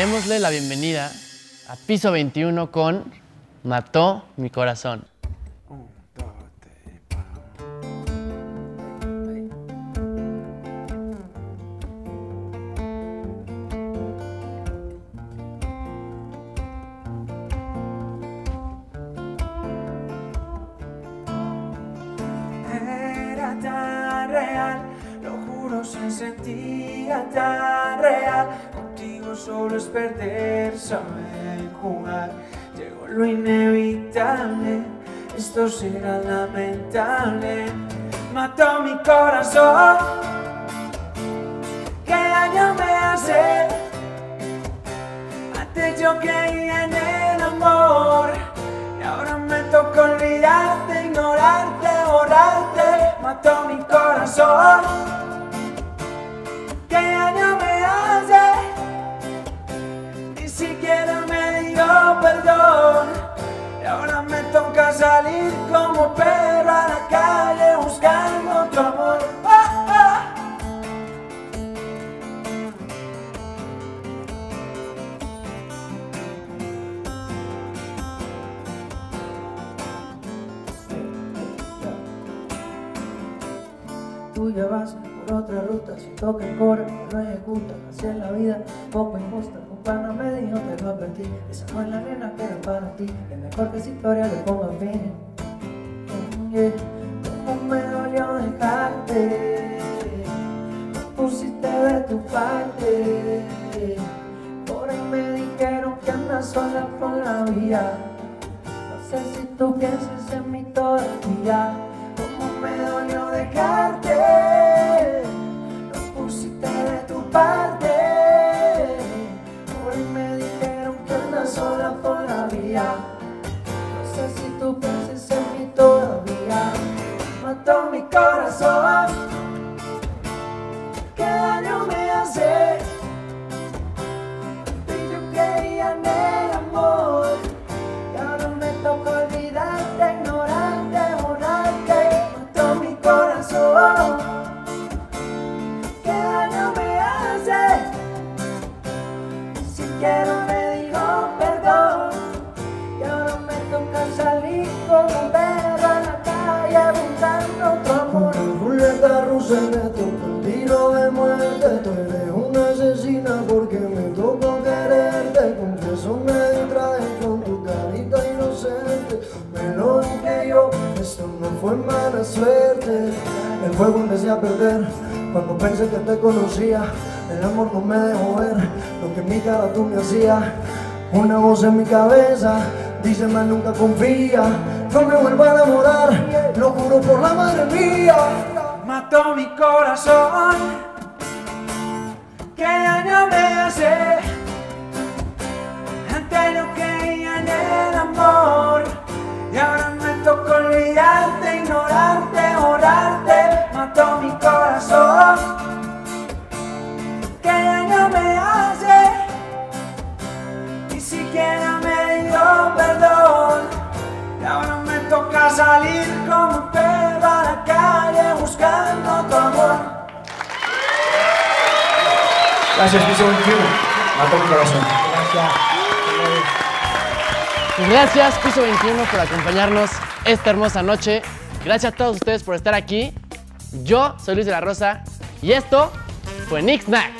démosle la bienvenida a Piso 21 con Mató mi corazón. Era tan real, lo juro se sentía tan real. Solo es perder, saber jugar. Llegó lo inevitable, esto será lamentable. Mató mi corazón. ¿Qué daño me hace? Antes yo creía en el amor y ahora me toca olvidarte, ignorarte, borrarte. Mató mi corazón. Salir como perro a la calle buscando tu amor. Ah, ah. Tú ya vas otra ruta, siento que corre, no ejecuta, así es la vida, poco injusta. Un pana me dijo te lo advertí, esa no es la nena que era para ti, es mejor que esa historia le ponga fin. Yeah. Cómo me dolió dejarte, no pusiste de tu parte. Por ahí me dijeron que andas sola por la vida. No sé si tú piensas en mí todavía. Sola vida. No sé si tú piensas en mí todavía. Mató mi corazón. El tiro de muerte Tú eres una asesina porque me tocó quererte. Confieso me distraje con tu carita inocente. Menos que yo, esto no fue mala suerte. El juego empecé a perder cuando pensé que te conocía El amor no me dejó ver lo que en mi cara tú me hacías. Una voz en mi cabeza dice más nunca confía No me vuelva a enamorar, lo juro por la madre mía mató mi corazón. ¿Qué daño me hace? Gracias, piso 21. Mató mi corazón. Y gracias, Piso 21, por acompañarnos esta hermosa noche. Gracias a todos ustedes por estar aquí. Yo soy Luis de la Rosa y esto fue Nick Snack.